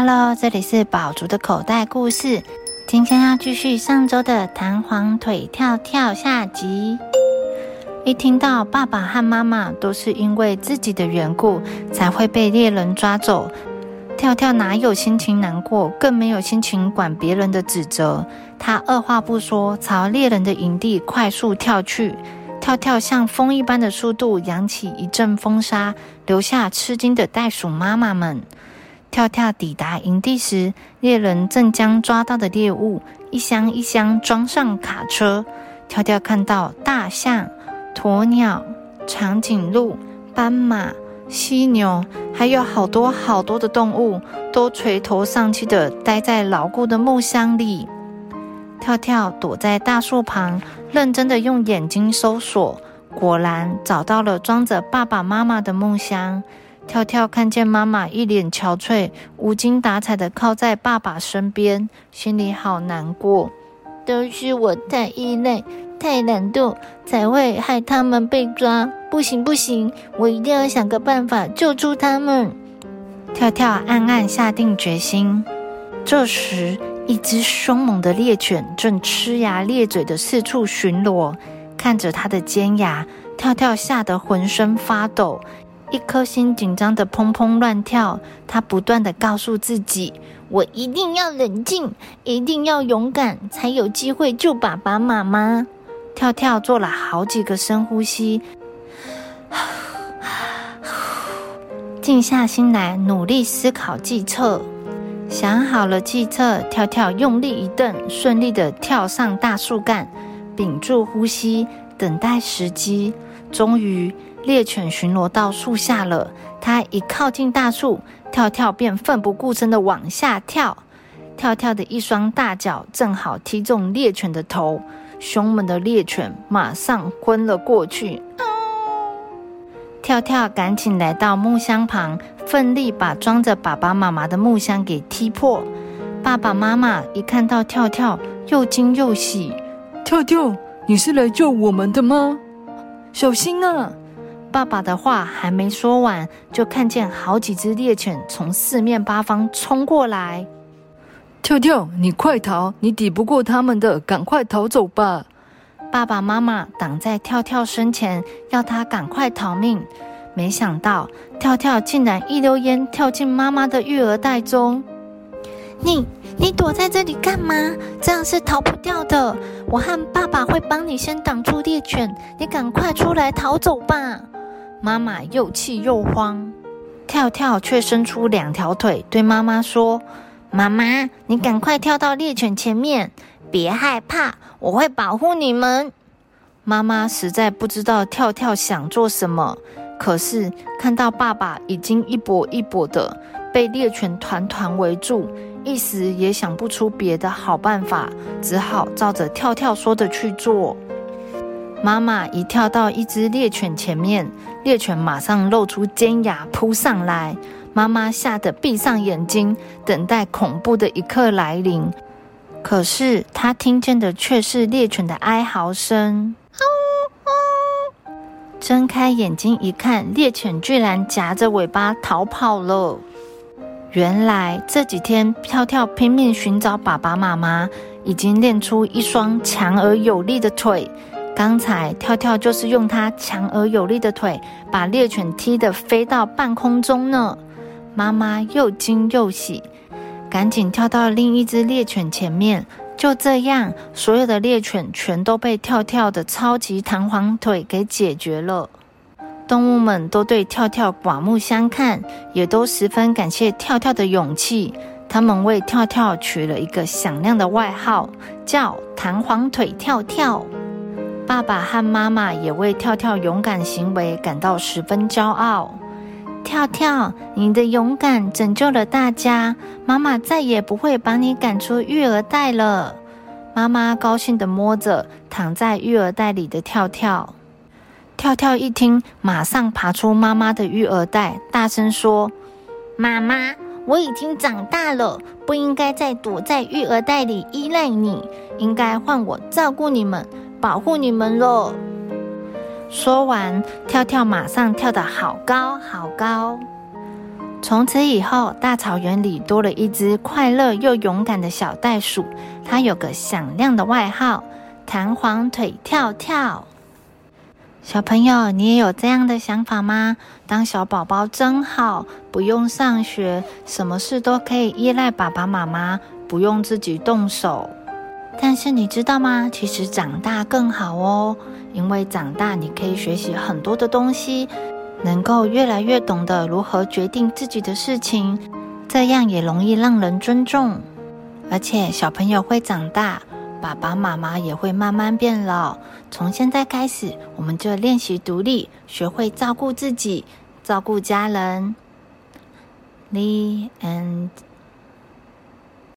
Hello，这里是宝竹的口袋故事。今天要继续上周的弹簧腿跳跳下集。一听到爸爸和妈妈都是因为自己的缘故才会被猎人抓走，跳跳哪有心情难过，更没有心情管别人的指责。他二话不说，朝猎人的营地快速跳去。跳跳像风一般的速度，扬起一阵风沙，留下吃惊的袋鼠妈妈们。跳跳抵达营地时，猎人正将抓到的猎物一箱一箱装上卡车。跳跳看到大象、鸵鸟、长颈鹿、斑马、犀牛，还有好多好多的动物，都垂头丧气的待在牢固的木箱里。跳跳躲在大树旁，认真的用眼睛搜索，果然找到了装着爸爸妈妈的木箱。跳跳看见妈妈一脸憔悴、无精打采的靠在爸爸身边，心里好难过。都是我太依赖、太懒惰，才会害他们被抓。不行不行，我一定要想个办法救出他们。跳跳暗暗下定决心。这时，一只凶猛的猎犬正呲牙咧嘴的四处巡逻，看着它的尖牙，跳跳吓得浑身发抖。一颗心紧张的砰砰乱跳，他不断的告诉自己：“我一定要冷静，一定要勇敢，才有机会救爸爸妈妈。”跳跳做了好几个深呼吸，静下心来，努力思考计策。想好了计策，跳跳用力一蹬，顺利的跳上大树干，屏住呼吸，等待时机。终于。猎犬巡逻到树下了，它一靠近大树，跳跳便奋不顾身的往下跳。跳跳的一双大脚正好踢中猎犬的头，凶猛的猎犬马上昏了过去。跳跳赶紧来到木箱旁，奋力把装着爸爸妈妈的木箱给踢破。爸爸妈妈一看到跳跳，又惊又喜：“跳跳，你是来救我们的吗？小心啊！”爸爸的话还没说完，就看见好几只猎犬从四面八方冲过来。跳跳，你快逃！你抵不过他们的，赶快逃走吧！爸爸妈妈挡在跳跳身前，要他赶快逃命。没想到跳跳竟然一溜烟跳进妈妈的育儿袋中。你你躲在这里干嘛？这样是逃不掉的。我和爸爸会帮你先挡住猎犬，你赶快出来逃走吧！妈妈又气又慌，跳跳却伸出两条腿，对妈妈说：“妈妈，你赶快跳到猎犬前面，别害怕，我会保护你们。”妈妈实在不知道跳跳想做什么，可是看到爸爸已经一跛一跛的被猎犬团团围住，一时也想不出别的好办法，只好照着跳跳说的去做。妈妈一跳到一只猎犬前面，猎犬马上露出尖牙扑上来。妈妈吓得闭上眼睛，等待恐怖的一刻来临。可是她听见的却是猎犬的哀嚎声。睁开眼睛一看，猎犬居然夹着尾巴逃跑了。原来这几天跳跳拼命寻找爸爸妈妈，已经练出一双强而有力的腿。刚才跳跳就是用它强而有力的腿，把猎犬踢得飞到半空中呢。妈妈又惊又喜，赶紧跳到另一只猎犬前面。就这样，所有的猎犬全都被跳跳的超级弹簧腿给解决了。动物们都对跳跳刮目相看，也都十分感谢跳跳的勇气。他们为跳跳取了一个响亮的外号，叫“弹簧腿跳跳”。爸爸和妈妈也为跳跳勇敢行为感到十分骄傲。跳跳，你的勇敢拯救了大家，妈妈再也不会把你赶出育儿袋了。妈妈高兴地摸着躺在育儿袋里的跳跳。跳跳一听，马上爬出妈妈的育儿袋，大声说：“妈妈，我已经长大了，不应该再躲在育儿袋里依赖你，应该换我照顾你们。”保护你们喽！说完，跳跳马上跳得好高好高。从此以后，大草原里多了一只快乐又勇敢的小袋鼠，它有个响亮的外号——弹簧腿跳跳。小朋友，你也有这样的想法吗？当小宝宝真好，不用上学，什么事都可以依赖爸爸妈妈，不用自己动手。但是你知道吗？其实长大更好哦，因为长大你可以学习很多的东西。能够越来越懂得如何决定自己的事情，这样也容易让人尊重。而且小朋友会长大，爸爸妈妈也会慢慢变老。从现在开始，我们就练习独立，学会照顾自己，照顾家人。The end.